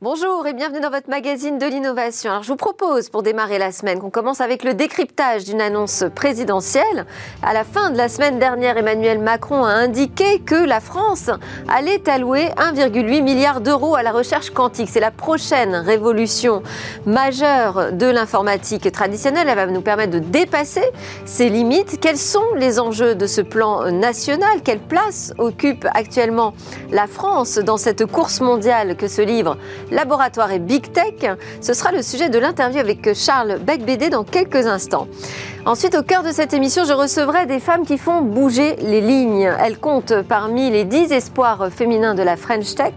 Bonjour et bienvenue dans votre magazine de l'innovation. Alors je vous propose pour démarrer la semaine qu'on commence avec le décryptage d'une annonce présidentielle. À la fin de la semaine dernière, Emmanuel Macron a indiqué que la France allait allouer 1,8 milliard d'euros à la recherche quantique. C'est la prochaine révolution majeure de l'informatique traditionnelle. Elle va nous permettre de dépasser ses limites. Quels sont les enjeux de ce plan national? Quelle place occupe actuellement la France dans cette course mondiale que se livre laboratoire et big tech. Ce sera le sujet de l'interview avec Charles Becbédé dans quelques instants. Ensuite, au cœur de cette émission, je recevrai des femmes qui font bouger les lignes. Elles comptent parmi les 10 espoirs féminins de la French Tech.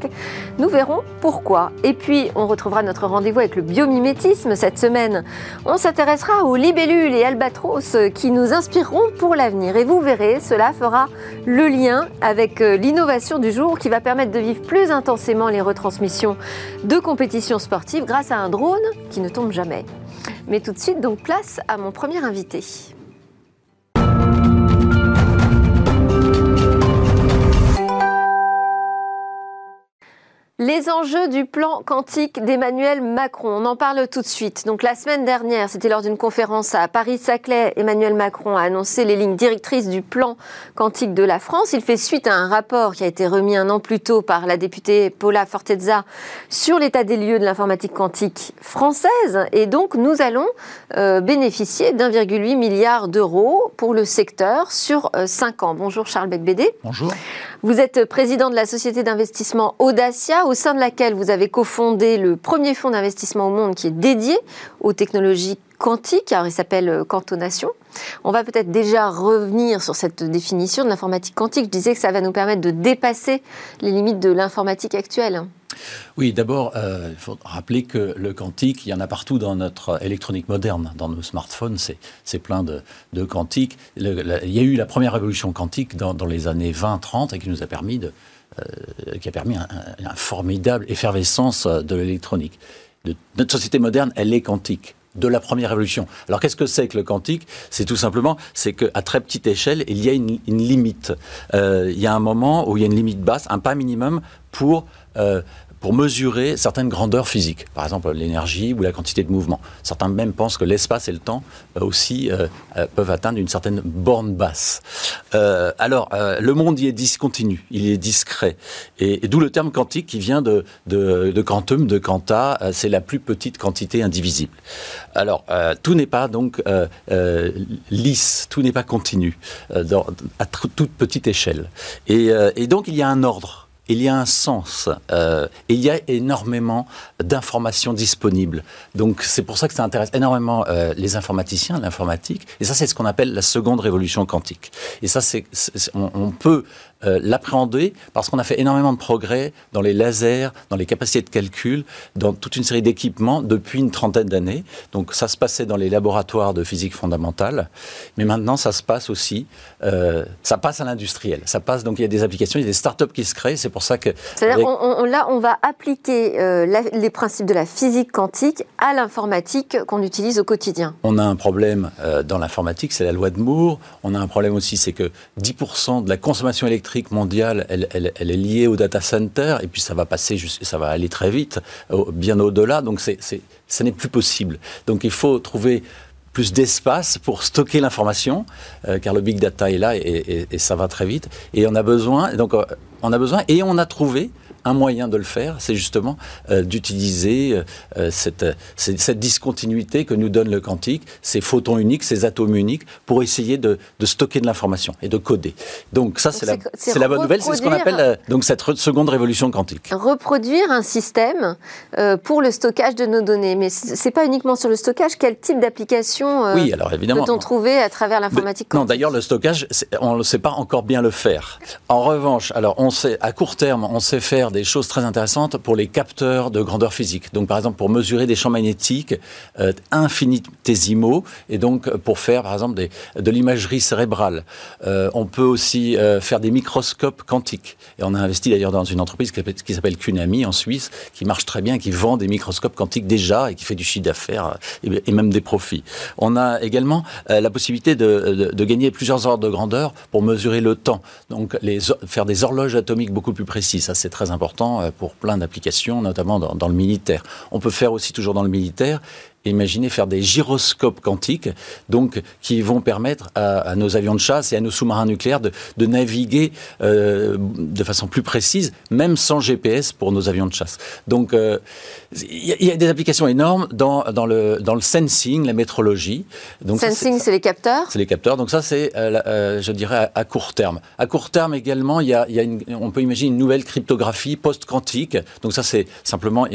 Nous verrons pourquoi. Et puis, on retrouvera notre rendez-vous avec le biomimétisme cette semaine. On s'intéressera aux libellules et albatros qui nous inspireront pour l'avenir. Et vous verrez, cela fera le lien avec euh, l'innovation du jour qui va permettre de vivre plus intensément les retransmissions de compétitions sportives grâce à un drone qui ne tombe jamais. Mais tout de suite, donc place à mon premier invité. Les enjeux du plan quantique d'Emmanuel Macron, on en parle tout de suite. Donc la semaine dernière, c'était lors d'une conférence à Paris-Saclay, Emmanuel Macron a annoncé les lignes directrices du plan quantique de la France. Il fait suite à un rapport qui a été remis un an plus tôt par la députée Paula Fortezza sur l'état des lieux de l'informatique quantique française. Et donc nous allons euh, bénéficier d'1,8 milliard d'euros pour le secteur sur 5 euh, ans. Bonjour Charles Becbédé. Bonjour. Vous êtes président de la société d'investissement Audacia, au sein de laquelle vous avez cofondé le premier fonds d'investissement au monde qui est dédié aux technologies quantiques. Alors, il s'appelle Quantonation. On va peut-être déjà revenir sur cette définition de l'informatique quantique. Je disais que ça va nous permettre de dépasser les limites de l'informatique actuelle. Oui, d'abord, euh, il faut rappeler que le quantique, il y en a partout dans notre électronique moderne, dans nos smartphones, c'est plein de, de quantique. il y a eu la première révolution quantique dans, les années 20-30 et qui nous a permis de, euh, qui a permis formidable effervescence de l'électronique. Notre société moderne, elle est quantique de la première révolution. Alors qu'est-ce que c'est que le quantique C'est tout simplement, c'est qu'à très petite échelle, il y a une, limite. Euh, il y a un moment où il y a une limite basse, un pas minimum pour pour mesurer certaines grandeurs physiques, par exemple l'énergie ou la quantité de mouvement. Certains même pensent que l'espace et le temps euh, aussi euh, euh, peuvent atteindre une certaine borne basse. alors, le monde y est discontinu, il est discret. Et, d'où le terme quantique qui vient de, de, quantum, de quanta, c'est la plus petite quantité indivisible. Alors, tout n'est pas donc lisse, tout n'est pas continu, à toute petite échelle. et donc, il y a un ordre il y a un sens, euh, il y a énormément d'informations disponibles. Donc c'est pour ça que ça intéresse énormément euh, les informaticiens, l'informatique. Et ça, c'est ce qu'on appelle la seconde révolution quantique. Et ça, c'est, on, peut euh, l'appréhender parce qu'on a fait énormément de progrès dans les lasers, dans les capacités de calcul, dans toute une série d'équipements depuis une trentaine d'années. Donc ça se passait dans les laboratoires de physique fondamentale, mais maintenant ça se passe aussi, euh, ça passe à l'industriel. Ça passe donc il y a des applications, il y a des startups qui se créent. C'est pour ça que c'est-à-dire là on va appliquer euh, les principes de la physique quantique à l'informatique qu'on utilise au quotidien. On a un problème dans l'informatique, c'est la loi de Moore. On a un problème aussi, c'est que 10% de la consommation électrique mondiale, elle, est liée au data center, et puis ça va passer, ça va aller très vite, bien au-delà, donc c'est, ça n'est plus possible. Donc il faut trouver plus d'espace pour stocker l'information, euh, car le big data est là et, ça va très vite. Et on a besoin, donc euh, on a besoin, et on a trouvé un moyen de le faire, c'est justement euh, d'utiliser euh, euh, cette, cette, discontinuité que nous donne le quantique, ces photons uniques, ces atomes uniques, pour essayer de, stocker de l'information et de coder. Donc ça, c'est la, la, bonne nouvelle, c'est ce qu'on appelle donc cette seconde révolution quantique. Reproduire un système pour le stockage de nos données, mais c'est pas uniquement sur le stockage. Quel type d'application oui, alors évidemment, peut-on trouver à travers l'informatique quantique Non, d'ailleurs, le stockage, on ne sait pas encore bien le faire. En revanche, alors on sait à court terme, on sait faire des choses très intéressantes pour les capteurs de grandeur physique. Donc, par exemple, pour mesurer des champs magnétiques euh, infinitésimaux et donc pour faire, par exemple, de l'imagerie cérébrale. Euh, on peut aussi euh, faire des microscopes quantiques. Et on a investi d'ailleurs dans une entreprise qui s'appelle Kunami en Suisse, qui marche très bien, qui vend des microscopes quantiques déjà et qui fait du chiffre d'affaires et, même des profits. On a également la possibilité de, gagner plusieurs ordres de grandeur pour mesurer le temps. Donc, faire des horloges atomiques beaucoup plus précises. Ça, c'est très important important pour plein d'applications, notamment dans, le militaire. On peut faire aussi toujours dans le militaire imaginez faire des gyroscopes quantiques, donc qui vont permettre à, nos avions de chasse et à nos sous-marins nucléaires de, naviguer euh, de façon plus précise, même sans GPS pour nos avions de chasse. Donc, euh, il y, a des applications énormes dans, dans, le, dans le sensing, la métrologie. Donc sensing, c'est les capteurs? C'est les capteurs. Donc ça, c'est, euh, je dirais, à, court terme. À court terme également, y a, y a une, on peut imaginer une nouvelle cryptographie post-quantique. Donc ça, c'est simplement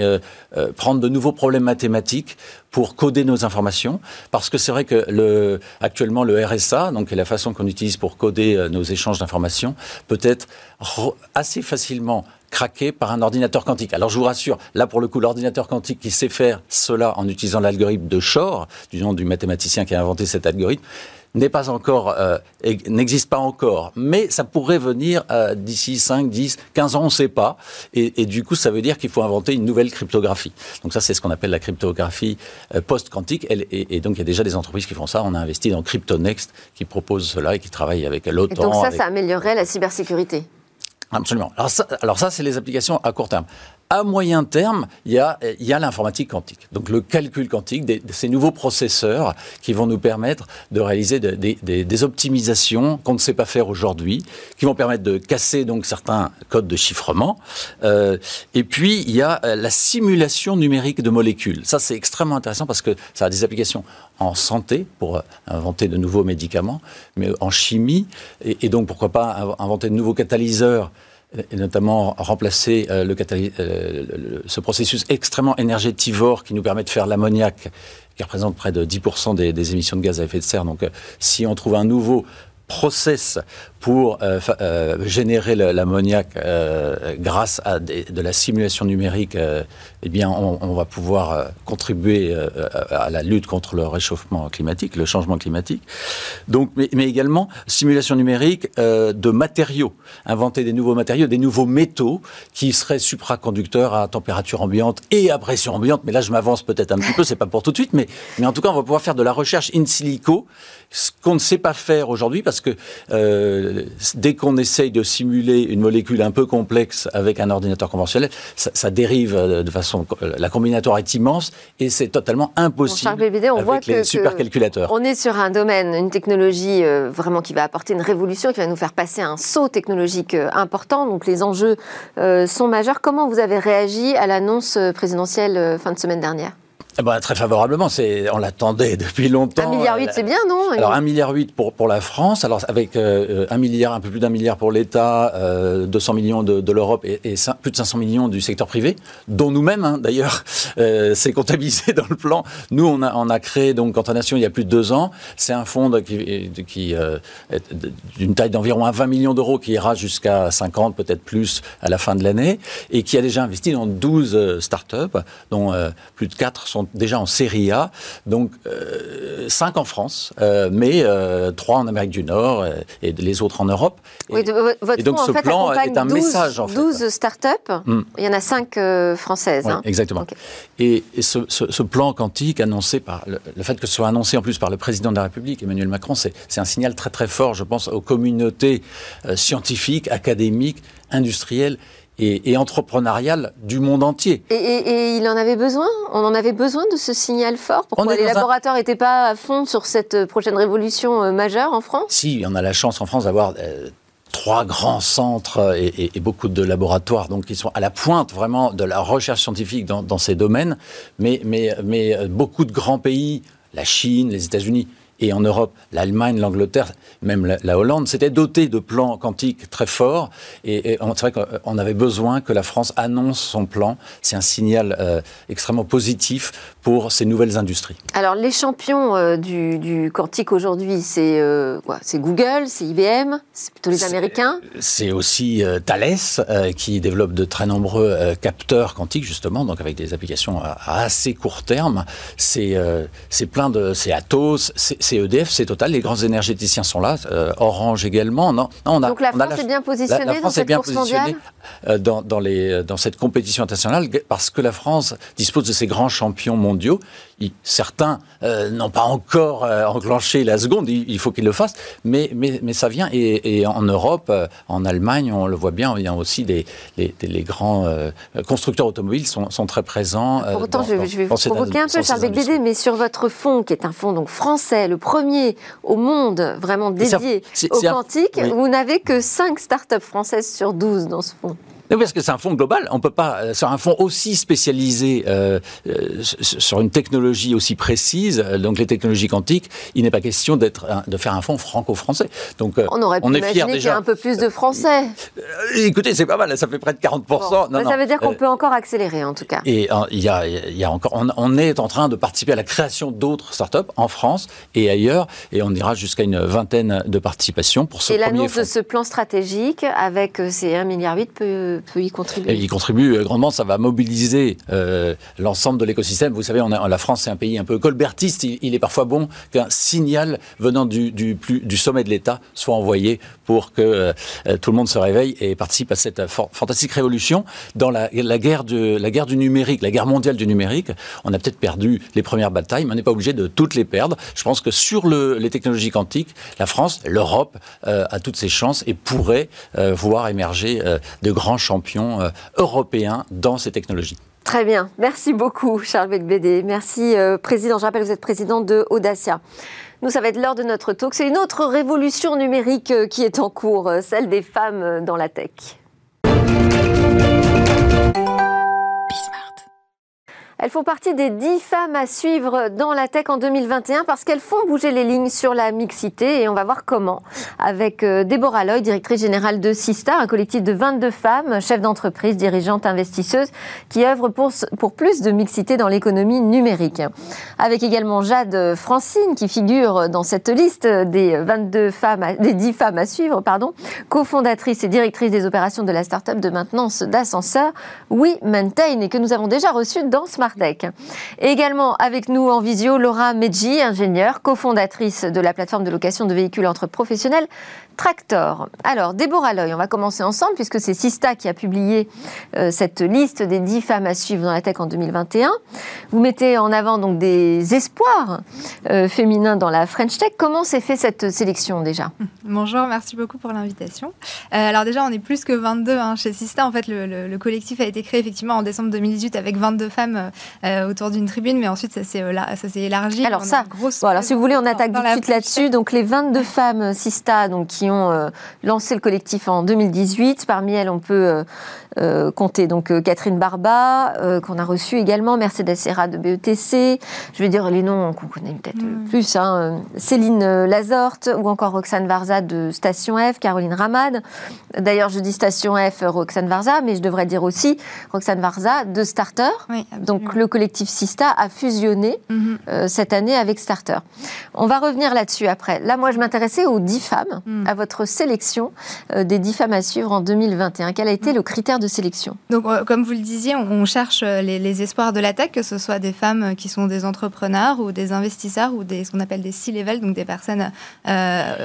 prendre de nouveaux problèmes mathématiques pour coder nos informations, parce que c'est vrai que le, actuellement le RSA, donc la façon qu'on utilise pour coder euh, nos échanges d'informations, peut être assez facilement craqué par un ordinateur quantique. Alors je vous rassure, là pour le coup, l'ordinateur quantique qui sait faire cela en utilisant l'algorithme de Shor, du nom du mathématicien qui a inventé cet algorithme, n'est pas encore, euh, n'existe pas encore, mais ça pourrait venir euh, d'ici 5, 10, 15 ans, on ne sait pas. Et, du coup, ça veut dire qu'il faut inventer une nouvelle cryptographie. Donc ça, c'est ce qu'on appelle la cryptographie euh, post-quantique. Et, donc, il y a déjà des entreprises qui font ça. On a investi dans CryptoNext, qui propose cela et qui travaille avec l'OTAN. Donc ça, ça améliorerait la cybersécurité? Absolument. Alors ça, alors ça c'est les applications à court terme. À moyen terme, il y a, y a l'informatique quantique. Donc le calcul quantique, des, ces nouveaux processeurs qui vont nous permettre de réaliser des, optimisations qu'on ne sait pas faire aujourd'hui, qui vont permettre de casser donc certains codes de chiffrement. Euh, et puis il y a euh, la simulation numérique de molécules. Ça c'est extrêmement intéressant parce que ça a des applications en santé pour euh, inventer de nouveaux médicaments, mais en chimie et donc pourquoi pas inventer de nouveaux catalyseurs et notamment remplacer euh, euh, le, ce processus extrêmement énergétivore qui nous permet de faire l'ammoniac, qui représente près de 10% des, des, émissions de gaz à effet de serre. Donc, euh, si on trouve un nouveau process pour euh, euh, générer l'ammoniac euh, grâce à de la simulation numérique, eh bien, on, va pouvoir contribuer à la lutte contre le réchauffement climatique, le changement climatique. Donc, mais, mais également simulation numérique de matériaux, inventer des nouveaux matériaux, des nouveaux métaux qui seraient supraconducteurs à température ambiante et à pression ambiante. Mais là, je m'avance peut-être un petit peu, c'est pas pour tout de suite, mais, mais en tout cas, on va pouvoir faire de la recherche in silico, ce qu'on ne sait pas faire aujourd'hui parce que dès qu'on essaye de simuler une molécule un peu complexe avec un ordinateur conventionnel, ça, dérive euh, de façon. Euh, la combinatoire est immense et c'est totalement impossible on avec voit les supercalculateurs. On est sur un domaine, une technologie euh, vraiment qui va apporter une révolution, qui va nous faire passer un saut technologique important. Donc les enjeux sont majeurs. Comment vous avez réagi à l'annonce présidentielle fin de semaine dernière? Eh ben, très favorablement, c'est, on l'attendait depuis longtemps. 1,8 milliard, c'est bien, non Alors 1,8 milliard pour, pour la France, alors avec euh, 1 milliard, un peu plus d'un milliard pour l'État, euh, 200 millions de, de l'Europe et, et plus de 500 millions du secteur privé, dont nous-mêmes, hein, d'ailleurs, euh, c'est comptabilisé dans le plan. Nous, on a, on a créé, donc, Nation il y a plus de deux ans, c'est un fonds qui, qui euh, d'une taille d'environ 20 millions d'euros qui ira jusqu'à 50, peut-être plus, à la fin de l'année, et qui a déjà investi dans 12 euh, start-up, dont plus de 4 sont déjà en série A, donc euh, 5 en France, euh, mais euh, 3 en Amérique du Nord euh, et les autres en Europe. Et, votre et donc ce plan est un message en fait. 12 start-up, hmm. il y en a 5 euh, françaises. hein. Exactement. Et, ce, ce, ce, plan quantique annoncé par le, le, fait que ce soit annoncé en plus par le président de la République, Emmanuel Macron, c'est un signal très très fort, je pense, aux communautés scientifiques, académiques, industrielles et, et entrepreneuriale du monde entier. Et, et, et, il en avait besoin? On en avait besoin de ce signal fort? Pourquoi les laboratoires n'étaient pas à fond sur cette prochaine révolution euh, majeure en France? Si, on a la chance en France d'avoir... Euh, trois grands centres et, et, beaucoup de laboratoires donc qui sont à la pointe vraiment de la recherche scientifique dans, dans ces domaines, mais, mais, mais euh, beaucoup de grands pays, la Chine, les États-Unis, et en Europe, l'Allemagne, l'Angleterre, même la, Hollande, s'étaient dotés de plans quantiques très forts. Et, et c'est vrai qu'on avait besoin que la France annonce son plan. C'est un signal euh, extrêmement positif pour ces nouvelles industries. Alors, les champions euh, du, du, quantique aujourd'hui, c'est euh, Google, c'est IBM, c'est plutôt les Américains? C'est aussi euh, Thales euh, qui développe de très nombreux euh, capteurs quantiques, justement, donc avec des applications à, à assez court terme. C'est plein de. C'est Atos, c'est c'est EDF, c'est Total, les grands énergéticiens sont là, Orange également. Non, on a, Donc la France est bien positionnée dans cette course mondiale dans, dans, les, dans cette compétition internationale parce que la France dispose de ces grands champions mondiaux certains euh, n'ont pas encore euh, enclenché la seconde, il, faut qu'ils le fassent, mais, mais, mais ça vient. Et, en Europe, euh, en Allemagne, on le voit bien, il y a aussi des, les, grands constructeurs automobiles sont, sont très présents. Pourtant, je, je, vais vous provoquer un peu, Charles Bédédé, mais sur votre fonds, qui est un fonds donc français, le premier au monde vraiment dédié au quantique, vous n'avez que 5 startups françaises sur 12 dans ce fonds. Oui, parce que c'est un fonds global. On peut pas, euh, sur un fonds aussi spécialisé euh, euh, sur une technologie aussi précise, donc les technologies quantiques, il n'est pas question d'être, de faire un fonds franco-français. Donc, on aurait pu on imaginer qu'il y a un peu plus de Français. écoutez, c'est pas mal, ça fait près de 40%. Non, ça veut dire qu'on peut encore accélérer, en tout cas. Et il y a, y a, encore, on, est en train de participer à la création d'autres startups en France et ailleurs, et on ira jusqu'à une vingtaine de participations pour ce et premier Et l'annonce de ce plan stratégique avec ces 1,8 milliard peut peut, y contribuer Il contribue euh, grandement, ça va mobiliser euh, l'ensemble de l'écosystème. Vous savez, on la France, c'est un pays un peu colbertiste. Il, est parfois bon qu'un signal venant du sommet de l'État soit envoyé pour que euh, tout le monde se réveille et participe à cette fantastique révolution. Dans la, guerre de, la guerre du numérique, la guerre mondiale du numérique, on a peut-être perdu les premières batailles, mais on n'est pas obligé de toutes les perdre. Je pense que sur le, les technologies quantiques, la France, l'Europe a toutes ses chances et pourrait voir émerger de grands champion euh, européen dans ces technologies. Très bien. Merci beaucoup, Charles Becbédé. Merci, euh, Président. Je rappelle que vous êtes président de Audacia. Nous, ça va être l'heure de notre talk. C'est une autre révolution numérique euh, qui est en cours, celle des femmes dans la tech. Elles font partie des 10 femmes à suivre dans la tech en 2021 parce qu'elles font bouger les lignes sur la mixité et on va voir comment avec euh, Déborah Loy, directrice générale de Sista, un collectif de 22 femmes, chefs d'entreprise, dirigeantes, investisseuses qui œuvrent pour, pour plus de mixité dans l'économie numérique. Avec également Jade Francine qui figure dans cette liste des 22 femmes, des 10 femmes à suivre, pardon, cofondatrice et directrice des opérations de la start-up de maintenance d'ascenseurs We Maintain et que nous avons déjà reçue dans Smart et également avec nous en visio, Laura Medji, ingénieure, cofondatrice de la plateforme de location de véhicules entre professionnels Tractor. Alors, Déborah Loy, on va commencer ensemble puisque c'est Sista qui a publié euh, cette liste des 10 femmes à suivre dans la tech en 2021. Vous mettez en avant donc des espoirs euh, féminins dans la French Tech. Comment s'est fait cette sélection déjà? Bonjour, merci beaucoup pour l'invitation. Euh, alors déjà, on est plus que 22 hein, chez Sista. En fait, le, collectif a été créé effectivement en décembre 2018 avec 22 femmes autour d'une tribune, mais ensuite ça s'est élargi. Alors ça, grosse alors si vous voulez, on attaque tout de suite là-dessus. Donc les 22 femmes Sista donc, qui euh, lancé le collectif en 2018. Parmi elles, on peut euh, euh, compter donc Catherine Barba, qu'on a reçu également, Mercedes Serra de BETC. Je vais dire les noms qu'on connaît peut-être plus. Hein. Céline Lazorte ou encore Roxane Varza de Station F, Caroline Ramad. D'ailleurs, je dis Station F, Roxane Varza, mais je devrais dire aussi Roxane Varza de Starter. donc le collectif Sista a fusionné mhm. cette année avec Starter. On va revenir là-dessus après. Là, moi, je m'intéressais aux dix femmes, mhm. à votre sélection euh, des 10 femmes à suivre en 2021 Quel a été le critère de sélection Donc, euh, comme vous le disiez, on, cherche euh, les, espoirs de la tech, que ce soit des femmes qui sont des entrepreneurs ou des investisseurs ou des, ce qu'on appelle des C-level, donc des personnes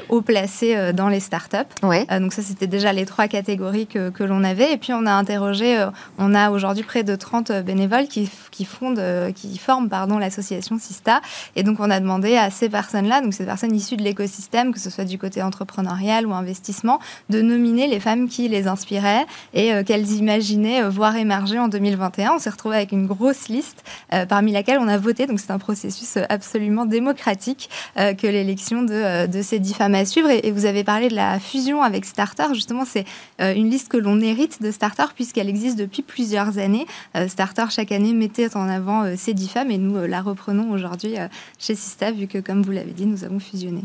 haut placées dans les startups. Ouais. donc, ça, c'était déjà les trois catégories que, que l'on avait. Et puis, on a interrogé, on a aujourd'hui près de 30 bénévoles qui, qui, fondent, qui forment pardon, l'association Sista. Et donc, on a demandé à ces personnes-là, donc ces personnes issues de l'écosystème, que ce soit du côté entrepreneurial, ou investissement, de nominer les femmes qui les inspiraient et euh, qu'elles imaginaient euh, voir émerger en 2021. On s'est retrouvé avec une grosse liste euh, parmi laquelle on a voté. Donc c'est un processus absolument démocratique que l'élection de, de, ces dix femmes à suivre. Et, vous avez parlé de la fusion avec Starter. Justement, c'est une liste que l'on hérite de Starter puisqu'elle existe depuis plusieurs années. Starter, chaque année, mettait en avant ces dix femmes et nous la reprenons aujourd'hui chez Sista vu que, comme vous l'avez dit, nous avons fusionné.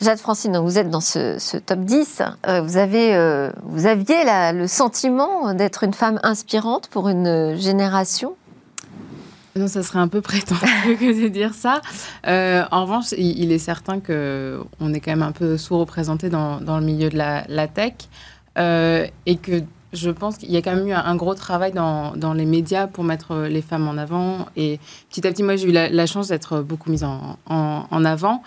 Jade Francine, vous êtes dans ce, top 10. Euh, vous, avez, euh, vous aviez le sentiment d'être une femme inspirante pour une génération? Non, ça serait un peu prétentieux que de dire ça. Euh, en revanche, il, est certain qu'on est quand même un peu sous-représenté dans, dans, le milieu de la, tech et que je pense qu'il y a quand même eu un, gros travail dans, les médias pour mettre euh, les femmes en avant. Et petit à petit, moi, j'ai eu la, chance d'être beaucoup mise en, avant.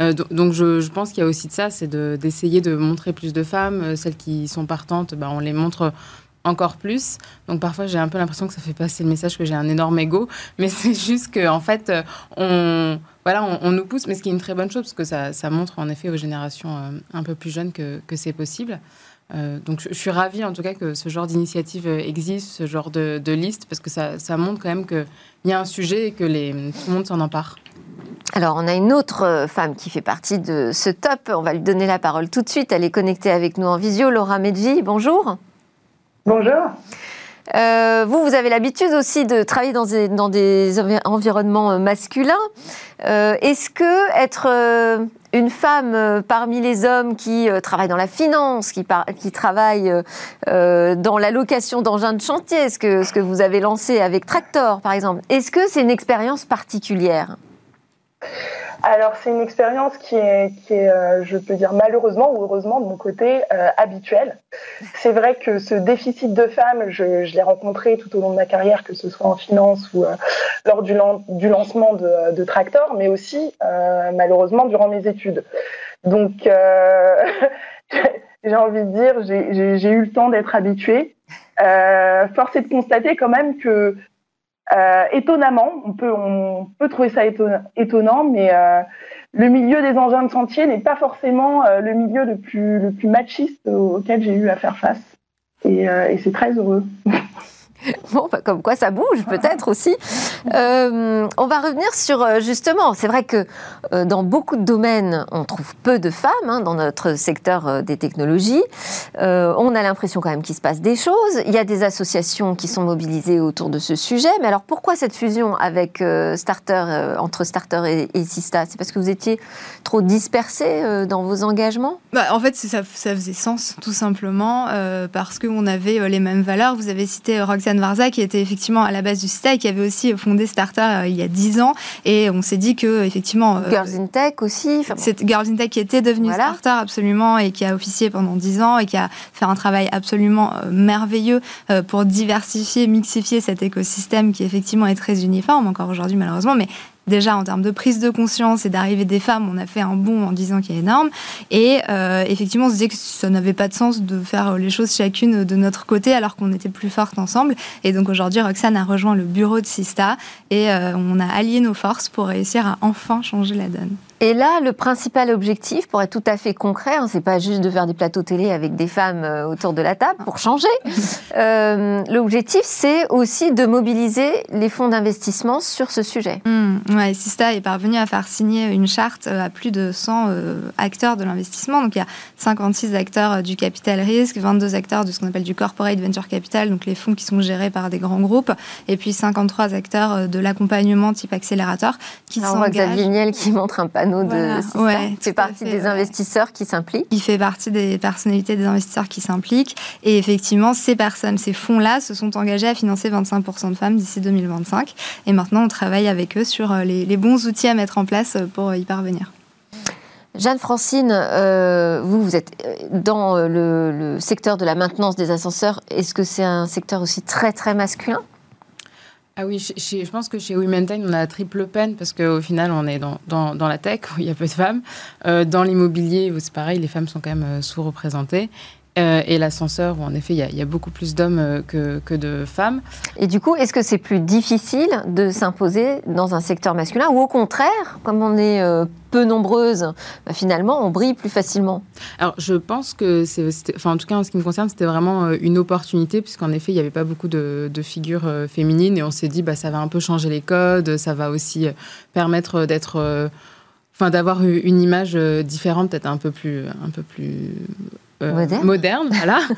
Euh, donc, je, pense qu'il y a aussi de ça, c'est d'essayer de, montrer plus de femmes. Euh, celles qui sont partantes, bah, on les montre encore plus. Donc parfois, j'ai un peu l'impression que ça fait passer le message que j'ai un énorme ego. Mais c'est juste qu'en en fait, on, voilà, on, nous pousse, mais ce qui est une très bonne chose, parce que ça, montre en effet aux générations un peu plus jeunes que, que c'est possible. Euh, donc je, suis ravie en tout cas que ce genre d'initiative existe, ce genre de, liste, parce que ça, ça montre quand même qu'il y a un sujet et que les, tout le monde s'en empare. Alors, on a une autre euh, femme qui fait partie de ce top. On va lui donner la parole tout de suite. Elle est connectée avec nous en visio. Laura Medji, bonjour. Bonjour. Euh, vous, vous avez l'habitude aussi de travailler dans des, environnements euh, masculins. Euh, est-ce que être une femme parmi les hommes qui travaillent dans la finance, qui, qui travaillent dans la location d'engins de chantier, ce que vous avez lancé avec Tractor par exemple, est-ce que c'est une expérience particulière? Alors c'est une expérience qui est, euh, je peux dire malheureusement ou heureusement de mon côté euh, habituelle. C'est vrai que ce déficit de femmes, je, l'ai rencontré tout au long de ma carrière, que ce soit en finance ou euh, lors du, lancement de, de, Tractor, mais aussi malheureusement durant mes études. Donc j'ai envie de dire, j'ai eu le temps d'être habituée. force est de constater quand même que euh, étonnamment, on peut, on peut trouver ça étonnant, mais euh, le milieu des engins de chantier n'est pas forcément euh, le milieu le plus, le plus machiste auquel j'ai eu à faire face. Et, et c'est très heureux. Bon, bah, comme quoi ça bouge peut-être aussi. Euh, on va revenir sur euh, justement, c'est vrai que euh, dans beaucoup de domaines, on trouve peu de femmes hein, dans notre secteur des technologies. on a l'impression quand même qu'il se passe des choses. Il y a des associations qui sont mobilisées autour de ce sujet. Mais alors pourquoi cette fusion avec Starter, entre Starter et, Sista? C'est parce que vous étiez trop dispersés dans vos engagements? Bah, En fait, ça, ça, faisait sens tout simplement parce qu'on avait les mêmes valeurs. Vous avez cité Roxane Varza, qui était effectivement à la base du site et qui avait aussi fondé Starter euh, il y a 10 ans. Et on s'est dit que, effectivement. Euh, Girls in Tech aussi. C'est Girls in Tech qui était devenue Starter, absolument, et qui a officié pendant 10 ans et qui a fait un travail absolument euh, merveilleux pour diversifier, mixifier cet écosystème qui, effectivement, est très uniforme, encore aujourd'hui, malheureusement. Mais déjà en termes de prise de conscience et d'arrivée des femmes, on a fait un bond en disant qu'il est énorme. Et euh, effectivement, on se disait que ça n'avait pas de sens de faire les choses chacune de notre côté alors qu'on était plus fortes ensemble. Et donc aujourd'hui, Roxane a rejoint le bureau de Sista et euh, on a allié nos forces pour réussir à enfin changer la donne. Et là, le principal objectif, pour être tout à fait concret, hein, c'est pas juste de faire des plateaux télé avec des femmes euh, autour de la table pour changer. Euh, L'objectif, c'est aussi de mobiliser les fonds d'investissement sur ce sujet. Mmh, ouais, Sista est parvenu à faire signer une charte euh, à plus de 100 euh, acteurs de l'investissement. Donc il y a 56 acteurs du capital risque, 22 acteurs de ce qu'on appelle du corporate venture capital, donc les fonds qui sont gérés par des grands groupes, et puis 53 acteurs de l'accompagnement type accélérateur qui s'engagent. On voit Xavier Niel qui montre un panneau de ouais, fait partie des investisseurs qui s'impliquent. Il fait partie des personnalités des investisseurs qui s'impliquent. Et effectivement, ces personnes, ces fonds-là, se sont engagés à financer 25% de femmes d'ici 2025. Et maintenant, on travaille avec eux sur euh, les, bons outils à mettre en place pour y parvenir. Jeanne-Francine, euh, vous, vous êtes euh, dans le, le, secteur de la maintenance des ascenseurs. Est-ce que c'est un secteur aussi très, très masculin? Ah oui, je pense que chez Women Time, on a la triple peine parce qu'au final, on est dans, la tech où il y a peu de femmes. Euh, dans l'immobilier, c'est pareil, les femmes sont quand même euh, sous-représentées. Euh, et l'ascenseur, où en effet, il y, a beaucoup plus d'hommes euh, que, que, de femmes. Et du coup, est-ce que c'est plus difficile de s'imposer dans un secteur masculin ou au contraire, comme on est euh, peu nombreuses, bah, finalement, on brille plus facilement? Alors, je pense que, c'est, enfin, en tout cas, en ce qui me concerne, c'était vraiment une opportunité, puisqu'en effet, il n'y avait pas beaucoup de, de, figures féminines, et on s'est dit, bah, ça va un peu changer les codes, ça va aussi permettre d'être enfin d'avoir une image différente, peut-être un peu plus, un peu plus euh, moderne. voilà.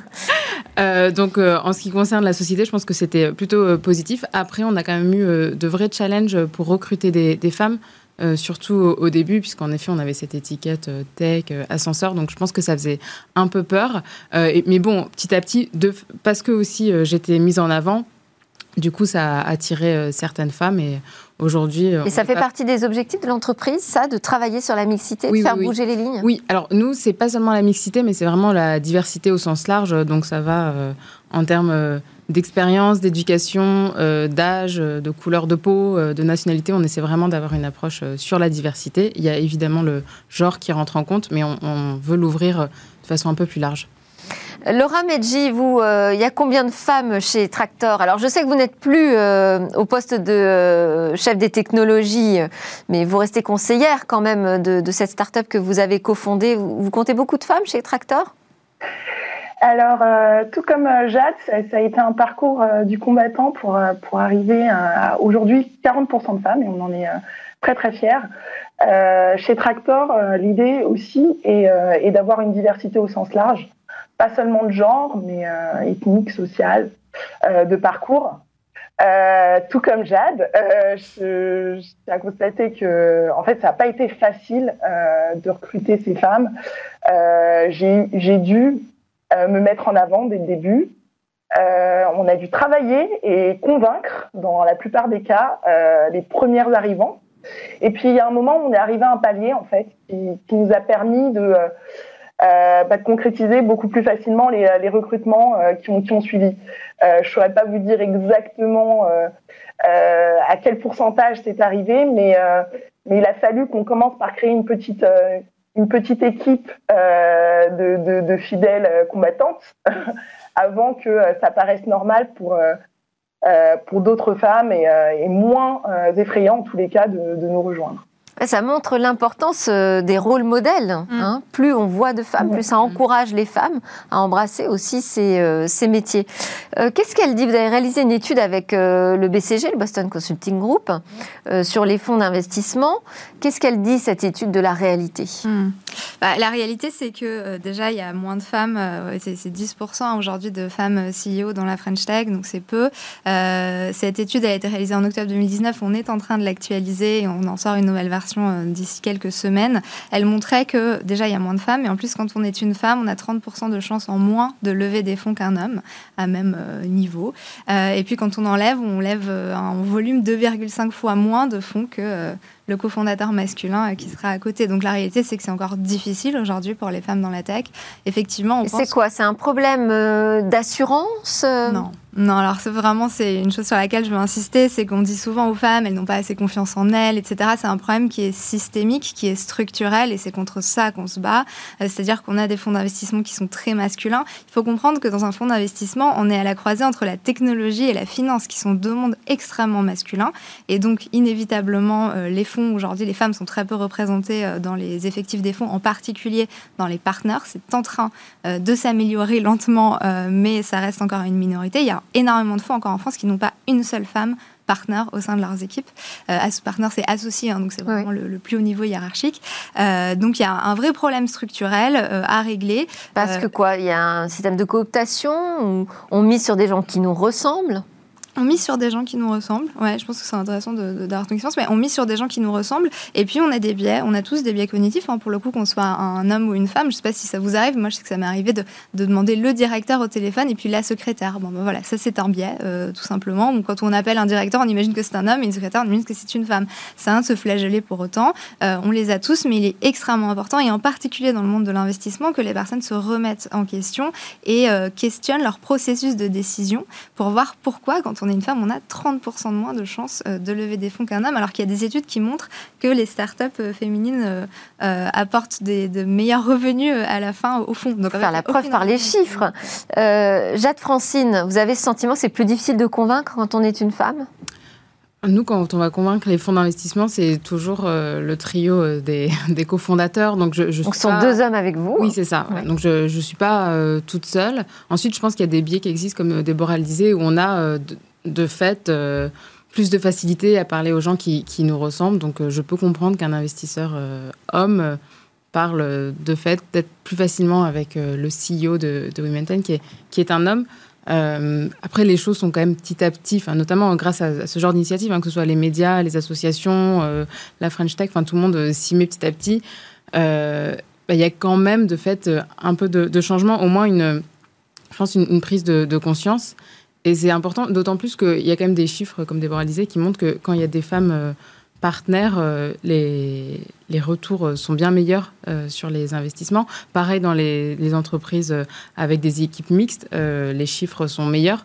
Euh, donc, euh, en ce qui concerne la société, je pense que c'était plutôt positif. Après, on a quand même eu de vrais challenges pour recruter des, femmes, surtout au, début, puisqu'en effet, on avait cette étiquette tech, ascenseur. Donc, je pense que ça faisait un peu peur. mais bon, petit à petit, de, parce que aussi j'étais mise en avant, Du coup, ça a attiré certaines femmes et aujourd'hui. Et ça fait partie des objectifs de l'entreprise, ça, de travailler sur la mixité, de faire bouger les lignes? Oui, alors nous, c'est pas seulement la mixité, mais c'est vraiment la diversité au sens large. Donc ça va en termes d'expérience, d'éducation, euh, d'âge, euh, de couleur de peau, euh, de nationalité. On essaie vraiment d'avoir une approche sur la diversité. Il y a évidemment le genre qui rentre en compte, mais on, veut l'ouvrir de façon un peu plus large. Laura Medji, vous, il y a combien de femmes chez Tractor? Alors, je sais que vous n'êtes plus au poste de chef des technologies, mais vous restez conseillère quand même de, cette start-up que vous avez cofondée. Vous, vous comptez beaucoup de femmes chez Tractor? Alors, euh, tout comme euh, Jade, ça, a été un parcours euh, du combattant pour, pour arriver à, aujourd'hui 40% de femmes et on en est très très fiers. chez Tractor, l'idée aussi est d'avoir une diversité au sens large, pas seulement de genre, mais ethnique, social, de parcours. tout comme Jade, je, je que en fait ça n'a pas été facile de recruter ces femmes. J'ai dû euh, me mettre en avant dès le début. Euh, on a dû travailler et convaincre, dans la plupart des cas, euh, les premières arrivants. Et puis il y a un moment où on est arrivé à un palier en fait qui nous a permis de, euh, bah, de, concrétiser beaucoup plus facilement les, les recrutements qui, ont, qui, ont, suivi. je ne saurais pas vous dire exactement à quel pourcentage c'est arrivé, mais, mais il a fallu qu'on commence par créer une petite une petite équipe euh, de, de, fidèles combattantes avant que euh, ça paraisse normal pour, euh, pour d'autres femmes et, et moins effrayant en tous les cas de, de nous rejoindre. Ça montre l'importance euh, des rôles modèles. Mm. Hein. Plus on voit de femmes, plus ça mm. encourage les femmes à embrasser aussi ces, euh, ces métiers. Euh, qu'est-ce qu'elle dit? Vous avez réalisé une étude avec le BCG, le Boston Consulting Group, sur les fonds d'investissement. Qu'est-ce qu'elle dit, cette étude de la réalité? Mm. bah, La réalité, c'est que déjà, il y a moins de femmes, c'est 10% aujourd'hui de femmes CEO dans la French Tech, donc c'est peu. cette étude a été réalisée en octobre 2019, on est en train de l'actualiser et on en sort une nouvelle version euh, d'ici quelques semaines, elle montrait que déjà il y a moins de femmes, et en plus quand on est une femme, on a 30% de chances en moins de lever des fonds qu'un homme à même euh, niveau. Euh, et puis quand on enlève, on lève en volume 2,5 fois moins de fonds que le cofondateur masculin qui sera à côté. Donc la réalité, c'est que c'est encore difficile aujourd'hui pour les femmes dans la tech. Effectivement, on C'est quoi? C'est un problème d'assurance Non. Non, alors c'est vraiment c'est une chose sur laquelle je veux insister, c'est qu'on dit souvent aux femmes elles n'ont pas assez confiance en elles, etc. C'est un problème qui est systémique, qui est structurel, et c'est contre ça qu'on se bat. Euh, c'est-à-dire qu'on a des fonds d'investissement qui sont très masculins. Il faut comprendre que dans un fonds d'investissement, on est à la croisée entre la technologie et la finance, qui sont deux mondes extrêmement masculins, et donc inévitablement euh, les fonds aujourd'hui, les femmes sont très peu représentées euh, dans les effectifs des fonds, en particulier dans les partenaires. C'est en train de s'améliorer lentement, mais ça reste encore une minorité. Il y a énormément de fois encore en France qui n'ont pas une seule femme partenaire au sein de leurs équipes. Euh, partenaire, c'est associé, hein, donc c'est vraiment le, plus haut niveau hiérarchique. Euh, donc il y a un vrai problème structurel euh, à régler. Parce que quoi? Il y a un système de cooptation où on mise sur des gens qui nous ressemblent? On mise sur des gens qui nous ressemblent. Ouais, je pense que c'est intéressant d'avoir ton expérience, mais on mise sur des gens qui nous ressemblent. Et puis, on a des biais. On a tous des biais cognitifs, hein, pour le coup, qu'on soit un homme ou une femme. Je sais pas si ça vous arrive. Moi, je sais que ça m'est arrivé de, demander le directeur au téléphone et puis la secrétaire. Bon, ben voilà, ça, c'est un biais, euh, tout simplement. Donc, quand on appelle un directeur, on imagine que c'est un homme et une secrétaire, on imagine que c'est une femme. C'est un de se flageller pour autant. Euh, on les a tous, mais il est extrêmement important, et en particulier dans le monde de l'investissement, que les personnes se remettent en question et euh, questionnent leur processus de décision pour voir pourquoi, quand on est une femme, on a 30% de moins de chances euh, de lever des fonds qu'un homme, alors qu'il y a des études qui montrent que les startups euh, féminines euh, apportent des, de meilleurs revenus à la fin au fond. Donc, faire la preuve par les chiffres. Jade Francine, vous avez ce sentiment que c'est plus difficile de convaincre quand on est une femme? Nous, quand on va convaincre les fonds d'investissement, c'est toujours le trio des, des cofondateurs. Donc, je, je Donc, ce sont deux hommes avec vous? Oui, c'est ça. Donc, je ne suis pas toute seule. Ensuite, je pense qu'il y a des biais qui existent, comme Déborah le disait, où on a de fait euh, plus de facilité à parler aux gens qui, nous ressemblent. Donc euh, je peux comprendre qu'un investisseur euh, homme parle de fait peut-être plus facilement avec le CEO de, de Women qui est, qui est un homme. après, les choses sont quand même petit à petit, notamment grâce à, ce genre d'initiative, hein, que ce soit les médias, les associations, la French Tech, tout le monde s'y met petit à petit. Bah, il y a quand même de fait un peu de, changement, au moins une, je pense une, prise de, de conscience. Et c'est important, d'autant plus qu'il y a quand même des chiffres, comme Déborah disait, qui montrent que quand il y a des femmes partenaires, les, les retours sont bien meilleurs sur les investissements. Pareil dans les, les entreprises avec des équipes mixtes, les chiffres sont meilleurs.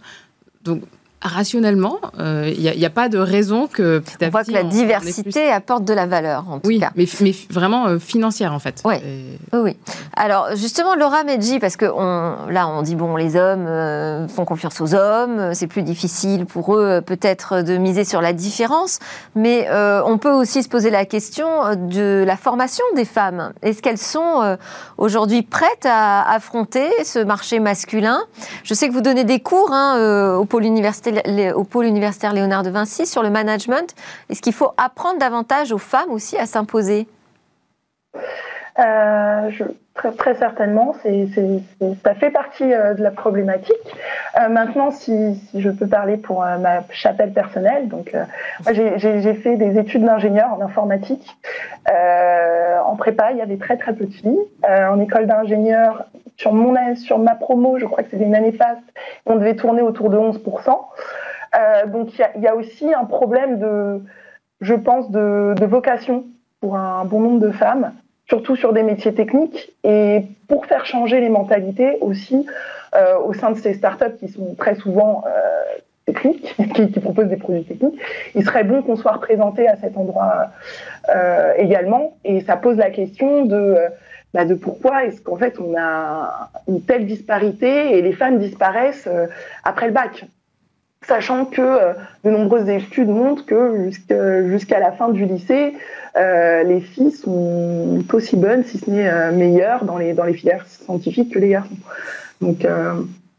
Donc rationnellement, il euh, n'y a, pas de raison que petit à on voit que la diversité apporte de la valeur, en tout cas. Mais, mais vraiment euh, financière, en fait. Oui. oui. Alors, justement, Laura Medji, parce que on, là, on dit, bon, les hommes euh, font confiance aux hommes, c'est plus difficile pour eux, peut-être, de miser sur la différence, mais on peut aussi se poser la question de la formation des femmes. Est-ce qu'elles sont aujourd'hui prêtes à affronter ce marché masculin? Je sais que vous donnez des cours hein, au pôle universitaire au pôle universitaire Léonard de Vinci sur le management. Est-ce qu'il faut apprendre davantage aux femmes aussi à s'imposer? Euh, très, certainement, ça fait partie euh, de la problématique. Euh, maintenant, si, je peux parler pour ma chapelle personnelle, donc j'ai fait des études d'ingénieur en informatique. en prépa, il y avait très très peu de filles. en école d'ingénieur, sur mon sur ma promo, je crois que c'était une année faste, on devait tourner autour de 11%. donc il y, a aussi un problème de, je pense, de vocation pour un bon nombre de femmes surtout sur des métiers techniques, et pour faire changer les mentalités aussi euh, au sein de ces startups qui sont très souvent euh, techniques, qui, proposent des produits techniques, il serait bon qu'on soit représenté à cet endroit euh, également, et ça pose la question de bah, de pourquoi est-ce qu'en fait on a une telle disparité et les femmes disparaissent après le bac sachant que euh, de nombreuses études montrent que jusqu'à la fin du lycée, euh, les filles sont aussi bonnes, si ce n'est euh, meilleures, dans les, dans les filières scientifiques que les garçons. Donc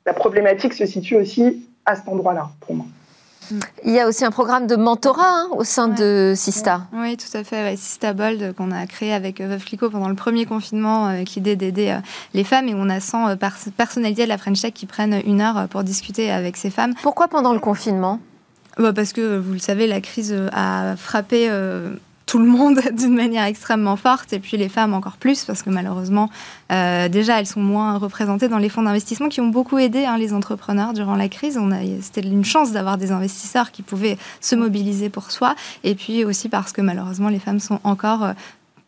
la problématique se situe aussi à cet endroit-là, pour moi. Il y a aussi un programme de mentorat hein, au sein de Sista. Oui, tout à fait. Sista Bold qu'on a créé avec euh, Veuve Clicquot pendant le premier confinement avec l'idée d'aider euh, les femmes et on a 100 euh, personnalités de la French Tech qui prennent une heure pour discuter avec ces femmes. Pourquoi pendant le confinement? Bah, Parce que, vous le savez, la crise a frappé tout le monde d'une manière extrêmement forte, et puis les femmes encore plus, parce que malheureusement, euh, déjà, elles sont moins représentées dans les fonds d'investissement qui ont beaucoup aidé hein, les entrepreneurs durant la crise. C'était une chance d'avoir des investisseurs qui pouvaient se mobiliser pour soi, et puis aussi parce que malheureusement, les femmes sont encore euh,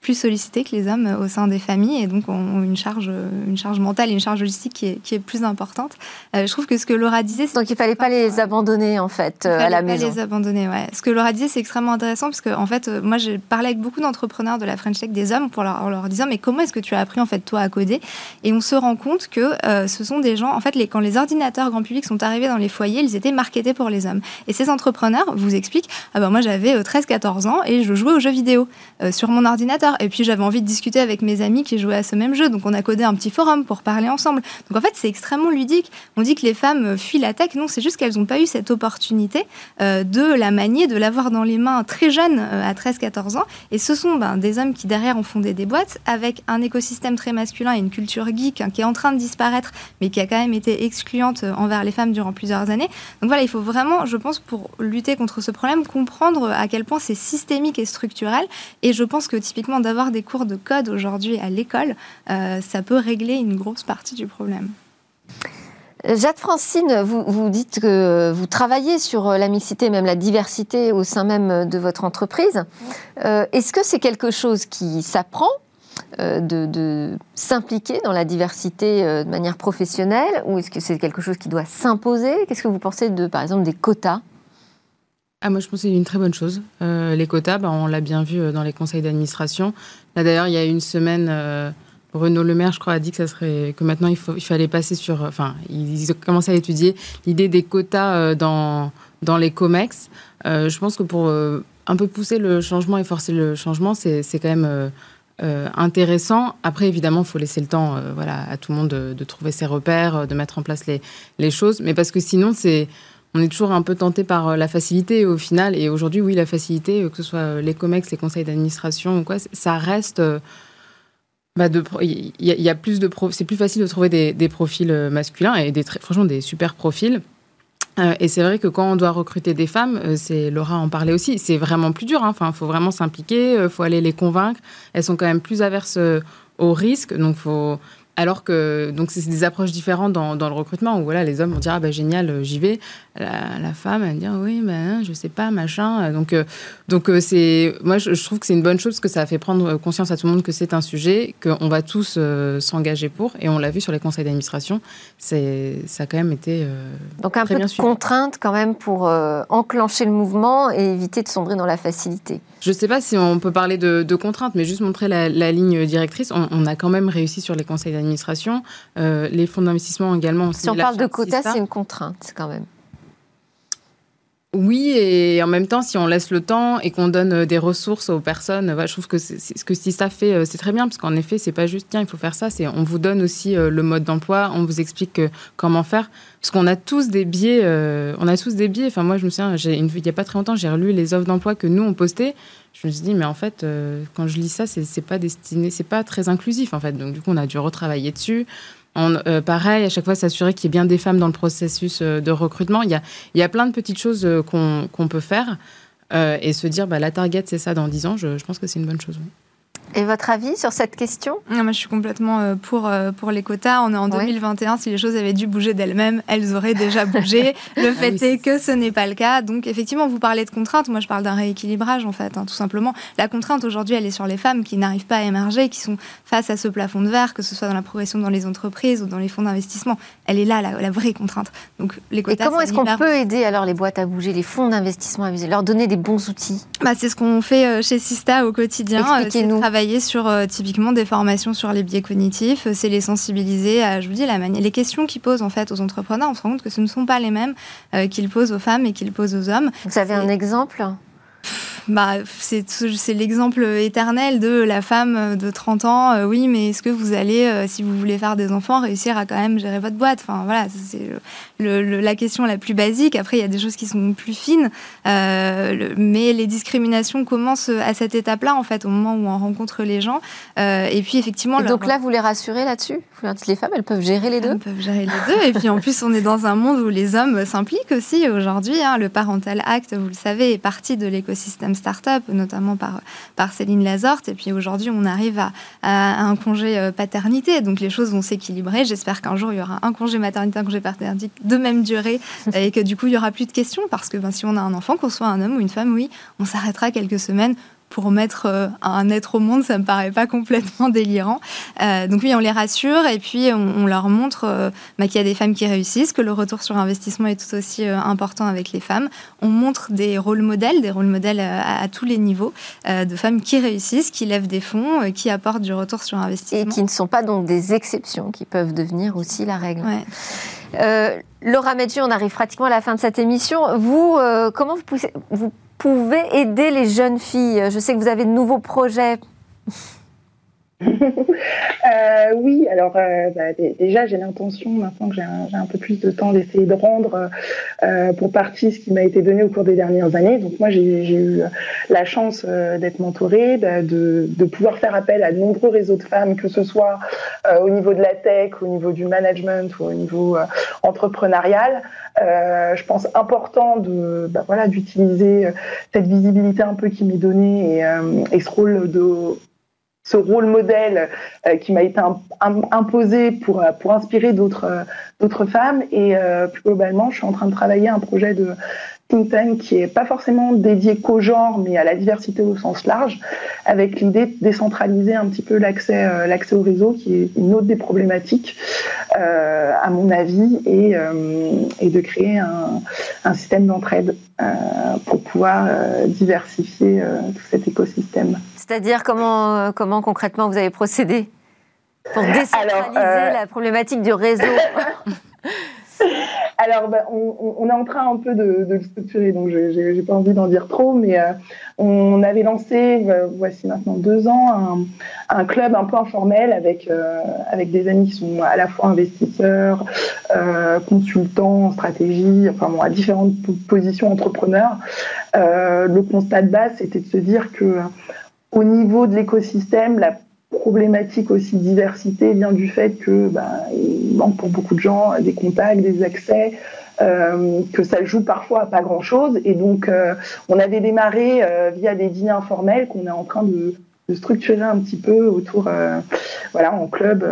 plus sollicités que les hommes au sein des familles et donc ont une charge, une charge mentale et une charge logistique qui est, qui est plus importante. Euh, je trouve que ce que Laura disait... Donc il fallait pas les abandonner en fait euh, à la maison. pas les abandonner, ouais. Ce que Laura disait c'est extrêmement intéressant parce que en fait euh, moi j'ai parlé avec beaucoup d'entrepreneurs de la French Tech des hommes pour leur, en leur disant mais comment est-ce que tu as appris en fait toi à coder? Et on se rend compte que ce sont des gens, en fait les, quand les ordinateurs grand public sont arrivés dans les foyers, ils étaient marketés pour les hommes. Et ces entrepreneurs vous expliquent, ah ben moi j'avais 13-14 ans et je jouais aux jeux vidéo sur mon ordinateur. Et puis j'avais envie de discuter avec mes amis qui jouaient à ce même jeu. Donc on a codé un petit forum pour parler ensemble. Donc en fait, c'est extrêmement ludique. On dit que les femmes fuient la tech. Non, c'est juste qu'elles n'ont pas eu cette opportunité euh, de la manier, de l'avoir dans les mains très jeune, euh, à 13-14 ans. Et ce sont ben, des hommes qui derrière ont fondé des boîtes avec un écosystème très masculin et une culture geek hein, qui est en train de disparaître, mais qui a quand même été excluante euh, envers les femmes durant plusieurs années. Donc voilà, il faut vraiment, je pense, pour lutter contre ce problème, comprendre à quel point c'est systémique et structurel. Et je pense que typiquement d'avoir des cours de code aujourd'hui à l'école, euh, ça peut régler une grosse partie du problème. Jade Francine, vous, vous, dites que vous travaillez sur la mixité, même la diversité au sein même de votre entreprise. Euh, est-ce que c'est quelque chose qui s'apprend euh, de, de s'impliquer dans la diversité de manière professionnelle ou est-ce que c'est quelque chose qui doit s'imposer? Qu'est-ce que vous pensez de, par exemple, des quotas? Ah, moi, je pense que c'est une très bonne chose. Euh, les quotas, bah, on l'a bien vu euh, dans les conseils d'administration. Là, d'ailleurs, il y a une semaine, euh, Renaud Le Maire, je crois, a dit que, maintenant, il, fallait passer sur... Enfin, ils ont commencé à étudier l'idée des quotas dans, dans les COMEX. je pense que pour un peu pousser le changement et forcer le changement, c'est quand même... intéressant. Après, évidemment, il faut laisser le temps voilà, à tout le monde de, de, trouver ses repères, de mettre en place les, les choses. Mais parce que sinon, c'est on est toujours un peu tenté par euh, la facilité au final. Et aujourd'hui, oui, la facilité, euh, que ce soit euh, les COMEX, les conseils d'administration ou quoi, ça reste. Bah il y, a plus de c'est plus facile de trouver des, profils masculins et des franchement des super profils. et c'est vrai que quand on doit recruter des femmes, c'est Laura en parlait aussi, c'est vraiment plus dur. Hein. Enfin, il faut vraiment s'impliquer, il faut aller les convaincre. Elles sont quand même plus averses au risque, donc faut Alors que donc c'est des approches différentes dans, dans, le recrutement où voilà les hommes vont dire ah bah génial euh, j'y vais la, femme elle va dire oui ben je sais pas machin donc euh, donc euh, c'est moi je, trouve que c'est une bonne chose parce que ça a fait prendre conscience à tout le monde que c'est un sujet qu'on va tous s'engager pour et on l'a vu sur les conseils d'administration c'est ça a quand même été donc un peu de contrainte quand même pour enclencher le mouvement et éviter de sombrer dans la facilité. Je ne sais pas si on peut parler de, contraintes, mais juste montrer la, ligne directrice. On, a quand même réussi sur les conseils d'administration. Euh, les fonds d'investissement également. Si on parle de quotas, c'est une contrainte quand même. Oui, et en même temps, si on laisse le temps et qu'on donne euh, des ressources aux personnes, je trouve que ce que ça fait, euh, c'est très bien, parce qu'en effet, c'est pas juste, tiens, il faut faire ça, c'est on vous donne aussi le mode d'emploi, on vous explique comment faire, parce qu'on a tous des biais, on a tous des biais. Enfin, moi, je me souviens, il n'y a pas très longtemps, j'ai relu les offres d'emploi que nous, on postait. Je me suis dit, mais en fait, quand je lis ça, c'est pas destiné, c'est pas très inclusif, en fait. Donc, du coup, on a dû retravailler dessus. Euh, pareil, à chaque fois, s'assurer qu'il y ait bien des femmes dans le processus euh, de recrutement. Il y a, il y a plein de petites choses euh, qu'on peut faire et se dire, bah, la target, c'est ça dans 10 ans. Je, pense que c'est une bonne chose. Et votre avis sur cette question? Moi, je suis complètement euh, pour, euh, pour les quotas. On est en 2021. Si les choses avaient dû bouger d'elles-mêmes, elles auraient déjà bougé. Le ah fait est que ce n'est pas le cas. Donc, effectivement, vous parlez de contraintes. Moi, je parle d'un rééquilibrage, en fait, hein, tout simplement. La contrainte, aujourd'hui, elle est sur les femmes qui n'arrivent pas à émerger, qui sont face à ce plafond de verre, que ce soit dans la progression dans les entreprises ou dans les fonds d'investissement. Elle est là, la, vraie contrainte. Donc, les quotas, Et comment est-ce qu'on peut aider alors les boîtes à bouger, les fonds d'investissement à viser, leur donner des bons outils? Bah, C'est ce qu'on fait euh, chez Sista au quotidien. Expliquez-nous. Travailler sur typiquement des formations sur les biais cognitifs, c'est les sensibiliser à, je vous dis, la manière, les questions qu'ils posent en fait aux entrepreneurs. On se rend compte que ce ne sont pas les mêmes euh, qu'ils posent aux femmes et qu'ils posent aux hommes. Vous avez un exemple? Bah, c'est l'exemple éternel de la femme de 30 ans. Euh, oui, mais est-ce que vous allez, euh, si vous voulez faire des enfants, réussir à quand même gérer votre boîte? Enfin, voilà, c'est la question la plus basique. Après, il y a des choses qui sont plus fines. Euh, mais les discriminations commencent à cette étape-là, en fait, au moment où on rencontre les gens. et puis, effectivement. donc là, vous les rassurez là-dessus? Les femmes, elles peuvent gérer les deux? Elles peuvent gérer les deux. et puis, en plus, on est dans un monde où les hommes s'impliquent aussi aujourd'hui. Hein. Le Parental Act, vous le savez, est partie de l'écosystème start-up, notamment par, par Céline Lazorte. Et puis aujourd'hui, on arrive à, un congé euh, paternité. Donc les choses vont s'équilibrer. J'espère qu'un jour, il y aura un congé maternité, un congé paternité de même durée et que du coup, il n'y aura plus de questions. Parce que ben, si on a un enfant, qu'on soit un homme ou une femme, oui, on s'arrêtera quelques semaines pour mettre euh, un être au monde, ça me paraît pas complètement délirant. Euh, donc oui, on les rassure et puis on, leur montre euh, bah, qu'il y a des femmes qui réussissent, que le retour sur investissement est tout aussi important avec les femmes. On montre des rôles modèles, des rôles modèles à, tous les niveaux, de femmes qui réussissent, qui lèvent des fonds, qui apportent du retour sur investissement. Et qui ne sont pas donc des exceptions, qui peuvent devenir aussi la règle. Laura Medji, on arrive pratiquement à la fin de cette émission. Vous, comment vous, poussez, vous pouvez aider les jeunes filles Je sais que vous avez de nouveaux projets. Euh, oui, alors euh, bah, déjà j'ai l'intention maintenant que j'ai un, peu plus de temps d'essayer de rendre euh, pour partie ce qui m'a été donné au cours des dernières années. Donc moi j'ai eu la chance d'être mentorée, de, de, pouvoir faire appel à de nombreux réseaux de femmes, que ce soit au niveau de la tech, au niveau du management ou au niveau entrepreneurial. je pense important de bah, voilà d'utiliser cette visibilité un peu qui m'est donnée et ce rôle de ce rôle modèle euh, qui m'a été imposé pour, euh, pour inspirer d'autres euh, femmes. Et plus globalement, je suis en train de travailler un projet de think qui est pas forcément dédié qu'au genre, mais à la diversité au sens large, avec l'idée de décentraliser un petit peu l'accès au réseau, qui est une autre des problématiques, à mon avis, et, de créer un, un système d'entraide pour pouvoir diversifier tout cet écosystème. C'est-à-dire comment comment concrètement vous avez procédé pour décentraliser la problématique du réseau? Alors, bah, on, est en train un peu de, le structurer, donc je n'ai pas envie d'en dire trop, mais euh, on avait lancé, euh, voici maintenant deux ans, un, club un peu informel avec, euh, avec des amis qui sont à la fois investisseurs, consultants en stratégie, enfin bon, à différentes positions entrepreneurs. le constat de base, c'était de se dire que au niveau de l'écosystème, la problématique aussi diversité vient du fait que bah, manque pour beaucoup de gens des contacts, des accès, euh, que ça joue parfois à pas grand chose. Et donc, euh, on avait démarré euh, via des dîners informels qu'on est en train de, de, structurer un petit peu autour, voilà, en club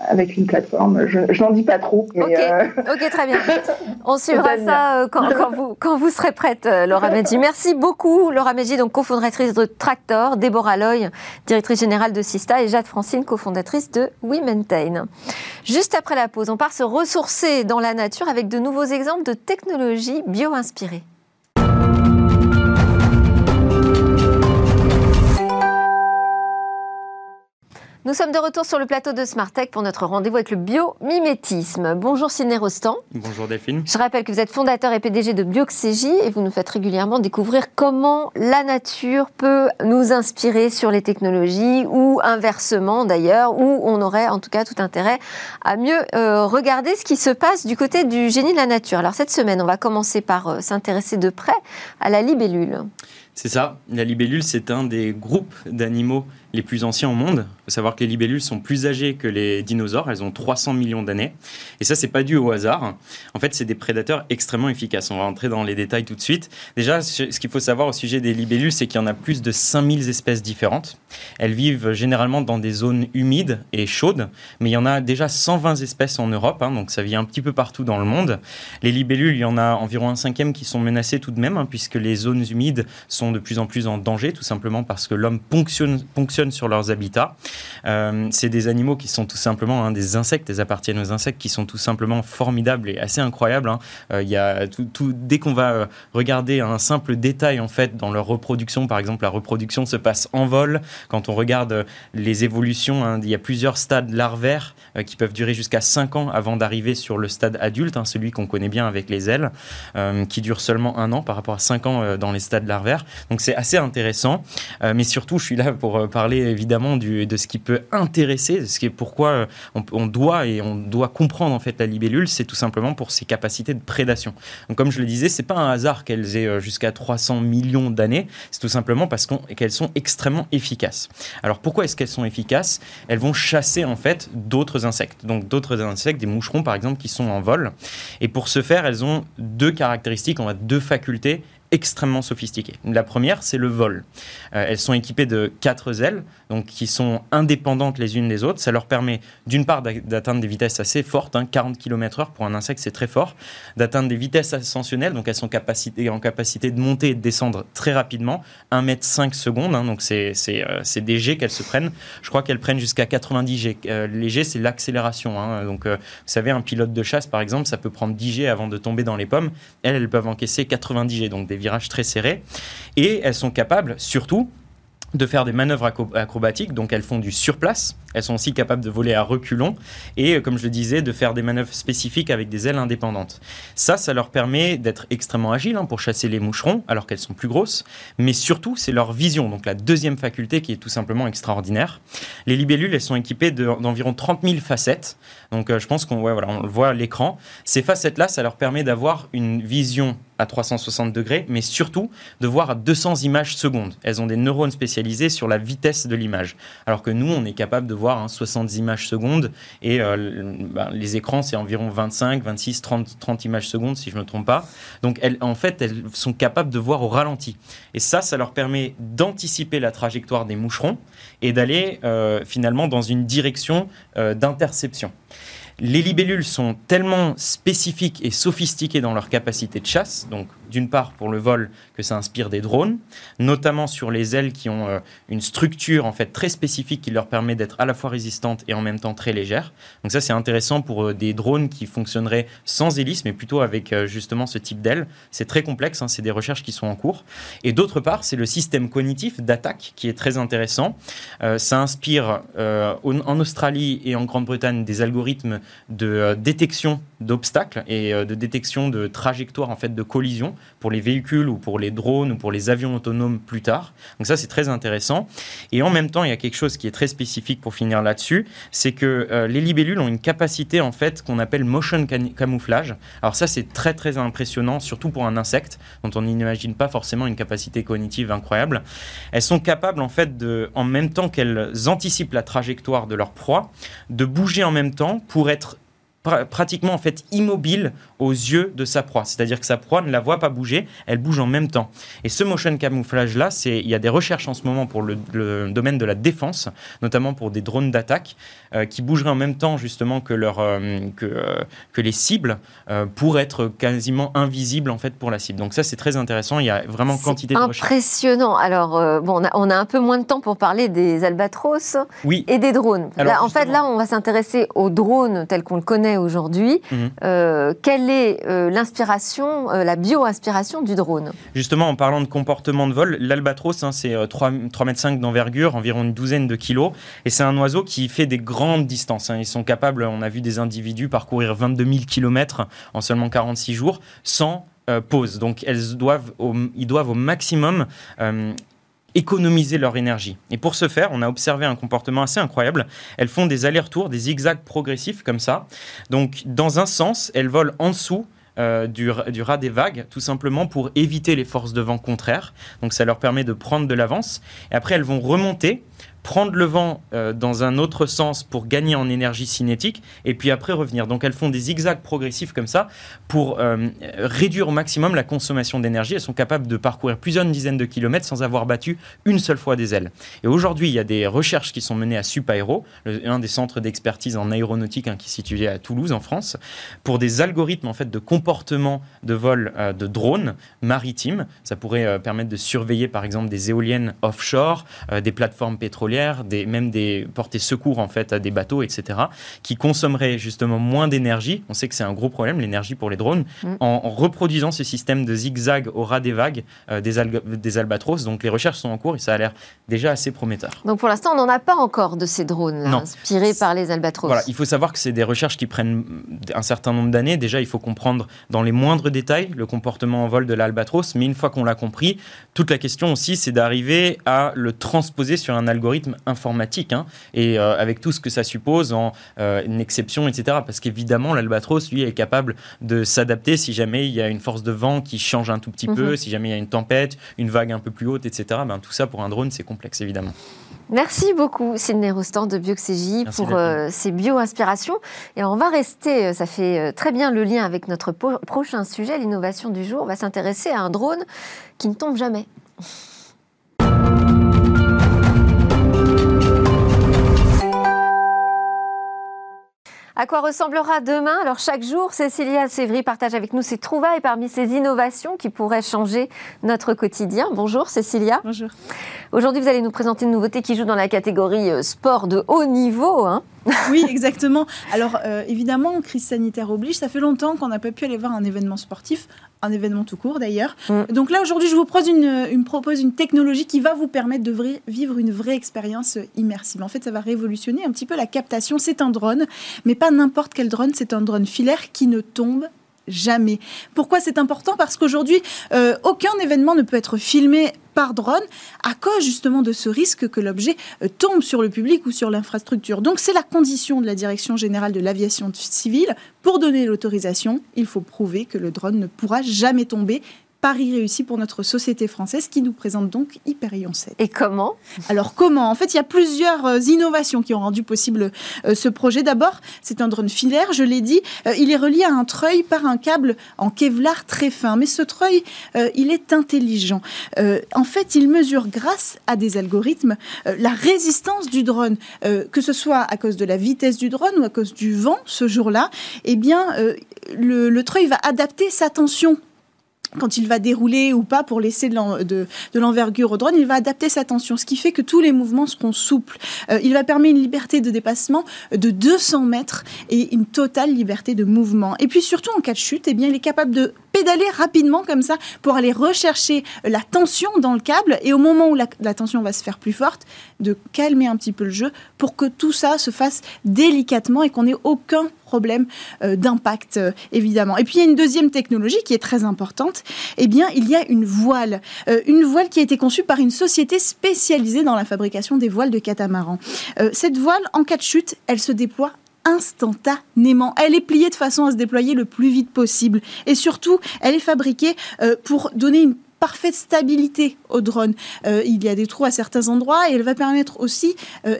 avec une plateforme. Je, n'en dis pas trop. ok, ok, très bien. On suivra ça quand, vous, quand vous serez prête, Laura Medji. Merci beaucoup, Laura Medji, donc cofondatrice de Tractor, Déborah Loy, directrice générale de Sista, et Jade Francine, cofondatrice de We Maintain. Juste après la pause, on part se ressourcer dans la nature avec de nouveaux exemples de technologies bio-inspirées. Nous sommes de retour sur le plateau de Smartech pour notre rendez-vous avec le biomimétisme. Bonjour Sidney Rostand. Bonjour Delphine. Je rappelle que vous êtes fondateur et PDG de Bioxégie et vous nous faites régulièrement découvrir comment la nature peut nous inspirer sur les technologies ou inversement d'ailleurs, où on aurait en tout cas tout intérêt à mieux euh, regarder ce qui se passe du côté du génie de la nature. Alors cette semaine, on va commencer par euh, s'intéresser de près à la libellule. C'est ça, la libellule, c'est un des groupes d'animaux les plus anciens au monde. Il faut savoir que les libellules sont plus âgées que les dinosaures, elles ont 300 millions d'années. Et ça, c'est pas dû au hasard. En fait, c'est des prédateurs extrêmement efficaces. On va entrer dans les détails tout de suite. Déjà, ce qu'il faut savoir au sujet des libellules, c'est qu'il y en a plus de 5000 espèces différentes. Elles vivent généralement dans des zones humides et chaudes, mais il y en a déjà 120 espèces en Europe, hein, donc ça vit un petit peu partout dans le monde. Les libellules, il y en a environ un cinquième qui sont menacées tout de même, hein, puisque les zones humides sont de plus en plus en danger, tout simplement parce que l'homme ponctionne, ponctionne sur leurs habitats. Euh, c'est des animaux qui sont tout simplement hein, des insectes, elles appartiennent aux insectes qui sont tout simplement formidables et assez incroyables. Hein. Euh, y a tout, dès qu'on va euh, regarder un simple détail en fait dans leur reproduction, par exemple, la reproduction se passe en vol. Quand on regarde les évolutions, hein, il y a plusieurs stades larvaires qui peuvent durer jusqu'à 5 ans avant d'arriver sur le stade adulte, celui qu'on connaît bien avec les ailes, qui dure seulement un an par rapport à 5 ans dans les stades larvaires. Donc c'est assez intéressant. mais surtout, je suis là pour parler évidemment de ce qui peut intéresser, ce qui est pourquoi euh, on, doit et on doit comprendre en fait la libellule, c'est tout simplement pour ses capacités de prédation. Donc comme je le disais, c'est pas un hasard qu'elles aient euh, jusqu'à 300 millions d'années, c'est tout simplement parce qu'elles sont extrêmement efficaces. Alors pourquoi est-ce qu'elles sont efficaces? Elles vont chasser en fait d'autres insectes, donc d'autres insectes, des moucherons par exemple qui sont en vol. Et pour ce faire, elles ont deux caractéristiques, on a deux facultés extrêmement sophistiquées. La première, c'est le vol. Euh, elles sont équipées de quatre ailes, donc qui sont indépendantes les unes des autres. Ça leur permet, d'une part, d'atteindre des vitesses assez fortes, 40 km/h pour un insecte, c'est très fort, d'atteindre des vitesses ascensionnelles, donc elles sont en capacité de monter et de descendre très rapidement, 1 mètre 5 secondes, hein, donc c'est euh, des G qu'elles se prennent. Je crois qu'elles prennent jusqu'à 90 G. Euh, les G, c'est l'accélération. Hein. donc, vous savez, un pilote de chasse, par exemple, ça peut prendre 10 G avant de tomber dans les pommes. Elles, elles peuvent encaisser 90 G, donc des virages très serrés. Et elles sont capables, surtout, de faire des manœuvres acrobatiques, donc elles font du surplace, elles sont aussi capables de voler à reculons et, comme je le disais, de faire des manœuvres spécifiques avec des ailes indépendantes. Ça, ça leur permet d'être extrêmement agiles hein, pour chasser les moucherons, alors qu'elles sont plus grosses, mais surtout, c'est leur vision, donc la deuxième faculté qui est tout simplement extraordinaire. Les libellules, elles sont équipées d'environ 30 000 facettes, donc euh, je pense qu'on le voit à l'écran. Ces facettes-là, ça leur permet d'avoir une vision à 360 degrés, mais surtout de voir à 200 images secondes. Elles ont des neurones spécialisés sur la vitesse de l'image, alors que nous, on est capable de voir 60 images secondes et euh, ben, les écrans, c'est environ 25, 26, 30, 30 images secondes, si je ne me trompe pas. Donc, elles, en fait, elles sont capables de voir au ralenti. Et ça, ça leur permet d'anticiper la trajectoire des moucherons et d'aller euh, finalement dans une direction euh, d'interception. Les libellules sont tellement spécifiques et sophistiquées dans leur capacité de chasse, donc d'une part pour le vol que ça inspire des drones, notamment sur les ailes qui ont euh, une structure en fait très spécifique qui leur permet d'être à la fois résistantes et en même temps très légères. Donc ça c'est intéressant pour euh, des drones qui fonctionneraient sans hélice mais plutôt avec euh, justement ce type d'aile. C'est très complexe, hein, c'est des recherches qui sont en cours. Et d'autre part c'est le système cognitif d'attaque qui est très intéressant. ça inspire en Australie et en Grande-Bretagne des algorithmes de détection d'obstacles et de détection de trajectoires en fait de collision pour les véhicules ou pour les drones ou pour les avions autonomes plus tard. Donc ça, c'est très intéressant. Et en même temps, il y a quelque chose qui est très spécifique pour finir là-dessus, c'est que euh, les libellules ont une capacité en fait qu'on appelle motion camouflage. Alors ça, c'est très très impressionnant, surtout pour un insecte dont on n'imagine pas forcément une capacité cognitive incroyable. Elles sont capables en fait de, en même temps qu'elles anticipent la trajectoire de leur proie, de bouger en même temps pour être pratiquement en fait immobile aux yeux de sa proie. C'est-à-dire que sa proie ne la voit pas bouger, elle bouge en même temps. Et ce motion camouflage là, c'est il y a des recherches en ce moment pour le, domaine de la défense, notamment pour des drones d'attaque euh, qui bougeraient en même temps justement que leur euh, que, euh, que les cibles pour être quasiment invisibles en fait pour la cible. Donc ça c'est très intéressant. Il y a vraiment quantité de recherches. Impressionnant. Alors bon, on a, un peu moins de temps pour parler des albatros oui. et des drones. en fait là, on va s'intéresser aux drones tels qu'on le connaît aujourd'hui. Mhm. quelle euh, l'inspiration, euh, la bio-inspiration du drone? Justement, en parlant de comportement de vol, l'albatros, hein, c'est 3,5 euh, m d'envergure, environ une douzaine de kilos, et c'est un oiseau qui fait des grandes distances. Hein. Ils sont capables, on a vu des individus parcourir 22 000 km en seulement 46 jours, sans pause. Donc elles doivent ils doivent au maximum économiser leur énergie. Et pour ce faire, on a observé un comportement assez incroyable. Elles font des allers-retours, des zigzags progressifs comme ça. Donc, dans un sens, elles volent en dessous euh, du, du, ras des vagues, tout simplement pour éviter les forces de vent contraires. Donc ça leur permet de prendre de l'avance. Et après, elles vont remonter prendre le vent euh, dans un autre sens pour gagner en énergie cinétique et puis après revenir. Donc elles font des zigzags progressifs comme ça pour euh, réduire au maximum la consommation d'énergie. Elles sont capables de parcourir plusieurs dizaines de kilomètres sans avoir battu une seule fois des ailes. Et aujourd'hui, il y a des recherches qui sont menées à Supaéro, un des centres d'expertise en aéronautique hein, qui est situé à Toulouse en France, pour des algorithmes en fait de comportement de vol euh, de drones maritimes. Ça pourrait permettre de surveiller par exemple des éoliennes offshore, des plateformes pétrolières des, même des porter secours en fait à des bateaux, etc., qui consommeraient justement moins d'énergie. On sait que c'est un gros problème, l'énergie pour les drones, mm. en, reproduisant ce système de zigzag au ras des vagues euh, des, des albatros. Donc les recherches sont en cours et ça a l'air déjà assez prometteur. Donc pour l'instant, on n'en a pas encore de ces drones inspirés par les albatros. Voilà, il faut savoir que c'est des recherches qui prennent un certain nombre d'années. Déjà, il faut comprendre dans les moindres détails le comportement en vol de l'albatros, mais une fois qu'on l'a compris, toute la question aussi, c'est d'arriver à le transposer sur un algorithme informatique, hein, et euh, avec tout ce que ça suppose en euh, une exception, etc. Parce qu'évidemment, l'albatros, lui, est capable de s'adapter si jamais il y a une force de vent qui change un tout petit peu, mhm. si jamais il y a une tempête, une vague un peu plus haute, etc. Ben, tout ça, pour un drone, c'est complexe, évidemment. Merci beaucoup, Sidney Rostand de Bioxégie, pour euh, ces bio-inspirations. Et on va rester, ça fait très bien le lien avec notre prochain sujet, l'innovation du jour. On va s'intéresser à un drone qui ne tombe jamais. À quoi ressemblera demain? Alors chaque jour, Cécilia Sévry partage avec nous ses trouvailles parmi ces innovations qui pourraient changer notre quotidien. Bonjour Cécilia. Bonjour. Aujourd'hui, vous allez nous présenter une nouveauté qui joue dans la catégorie euh, sport de haut niveau. Hein. oui, exactement. Alors euh, évidemment, crise sanitaire oblige, ça fait longtemps qu'on n'a pas pu aller voir un événement sportif un événement tout court d'ailleurs. Mm. Donc là, aujourd'hui, je vous propose une, propose une technologie qui va vous permettre de vivre une vraie expérience immersive. En fait, ça va révolutionner un petit peu la captation. C'est un drone, mais pas n'importe quel drone, c'est un drone filaire qui ne tombe jamais. Pourquoi c'est important? Parce qu'aujourd'hui, euh, aucun événement ne peut être filmé par drone à cause justement de ce risque que l'objet euh, tombe sur le public ou sur l'infrastructure. Donc c'est la condition de la Direction générale de l'aviation civile. Pour donner l'autorisation, il faut prouver que le drone ne pourra jamais tomber Paris réussi pour notre société française qui nous présente donc Hyperion 7. Et comment? Alors comment? En fait, il y a plusieurs euh, innovations qui ont rendu possible euh, ce projet. D'abord, c'est un drone filaire, je l'ai dit. Euh, il est relié à un treuil par un câble en Kevlar très fin. Mais ce treuil, il est intelligent. en fait, il mesure grâce à des algorithmes la résistance du drone, que ce soit à cause de la vitesse du drone ou à cause du vent ce jour-là. Eh bien, le, le treuil va adapter sa tension quand il va dérouler ou pas pour laisser de l'envergure au drone, il va adapter sa tension, ce qui fait que tous les mouvements seront souples. Euh, il va permettre une liberté de dépassement de 200 mètres et une totale liberté de mouvement. Et puis surtout en cas de chute, eh bien, il est capable de pédaler rapidement comme ça pour aller rechercher la tension dans le câble et au moment où la, la tension va se faire plus forte, de calmer un petit peu le jeu pour que tout ça se fasse délicatement et qu'on n'ait aucun problème euh, d'impact, euh, évidemment. Et puis, il y a une deuxième technologie qui est très importante. Eh bien, il y a une voile. Euh, une voile qui a été conçue par une société spécialisée dans la fabrication des voiles de catamaran. cette voile, en cas de chute, elle se déploie instantanément. Elle est pliée de façon à se déployer le plus vite possible. Et surtout, elle est fabriquée pour donner une parfaite stabilité au drone. il y a des trous à certains endroits et elle va permettre aussi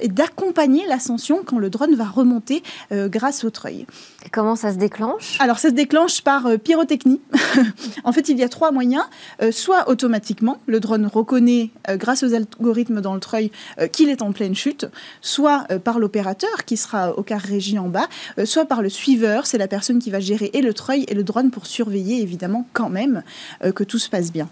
d'accompagner l'ascension quand le drone va remonter grâce au treuil. comment ça se déclenche? Alors ça se déclenche par pyrotechnie. en fait, il y a trois moyens. soit automatiquement, le drone reconnaît grâce aux algorithmes dans le treuil qu'il est en pleine chute, soit par l'opérateur qui sera au car régie en bas, soit par le suiveur, c'est la personne qui va gérer et le treuil et le drone pour surveiller évidemment quand même euh, que tout se passe bien.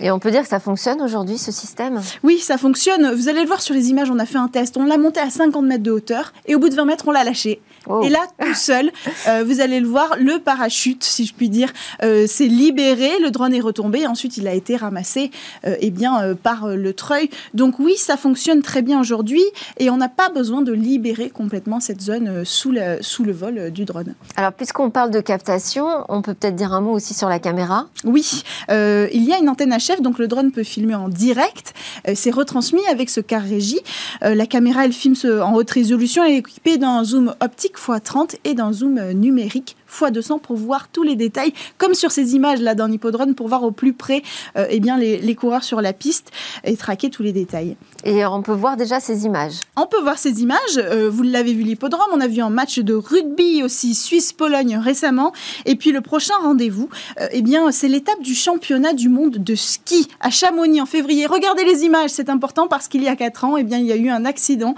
Et on peut dire que ça fonctionne aujourd'hui, ce système? Oui, ça fonctionne. Vous allez le voir sur les images, on a fait un test. On l'a monté à 50 mètres de hauteur et au bout de 20 mètres, on l'a lâché. Oh. Et là, tout seul, euh, vous allez le voir, le parachute, si je puis dire, euh, s'est libéré, le drone est retombé, ensuite il a été ramassé euh, eh bien, par le treuil. Donc oui, ça fonctionne très bien aujourd'hui et on n'a pas besoin de libérer complètement cette zone sous, le, sous le vol du drone. Alors puisqu'on parle de captation, on peut peut-être dire un mot aussi sur la caméra Oui, il y a une antenne HF, donc le drone peut filmer en direct. C'est retransmis avec ce car régie. la caméra, elle filme en haute résolution et est équipée d'un zoom optique x30 et d'un zoom numérique x200 pour voir tous les détails, comme sur ces images là d'un hippodrome, pour voir au plus près euh, eh bien, les, coureurs sur la piste et traquer tous les détails. Et on peut voir déjà ces images On peut voir ces images. Euh, vous l'avez vu l'hippodrome, on a vu un match de rugby aussi, Suisse-Pologne récemment. Et puis le prochain rendez-vous, euh, eh bien, c'est l'étape du championnat du monde de ski à Chamonix en février. Regardez les images, c'est important parce qu'il y a 4 ans, eh bien, il y a eu un accident.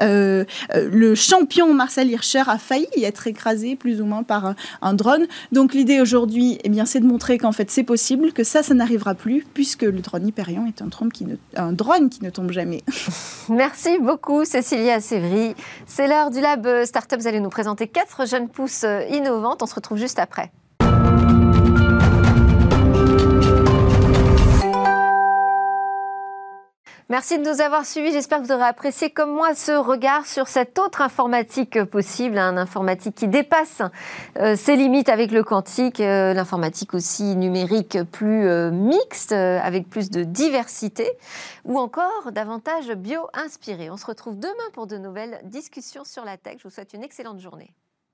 le champion Marcel Hirscher a failli être écrasé plus ou moins par un, drone. Donc l'idée aujourd'hui, eh bien, c'est de montrer qu'en fait c'est possible, que ça, ça n'arrivera plus, puisque le drone Hyperion est un, qui ne, un drone qui ne tombe jamais. Merci beaucoup, Cécilia Sévry. C'est l'heure du Lab Startup. Vous allez nous présenter quatre jeunes pousses innovantes. On se retrouve juste après. Merci de nous avoir suivis. J'espère que vous aurez apprécié comme moi ce regard sur cette autre informatique possible, un informatique qui dépasse euh, ses limites avec le quantique, euh, l'informatique aussi numérique plus euh, mixte, avec plus de diversité, ou encore davantage bio-inspirée. On se retrouve demain pour de nouvelles discussions sur la tech. Je vous souhaite une excellente journée.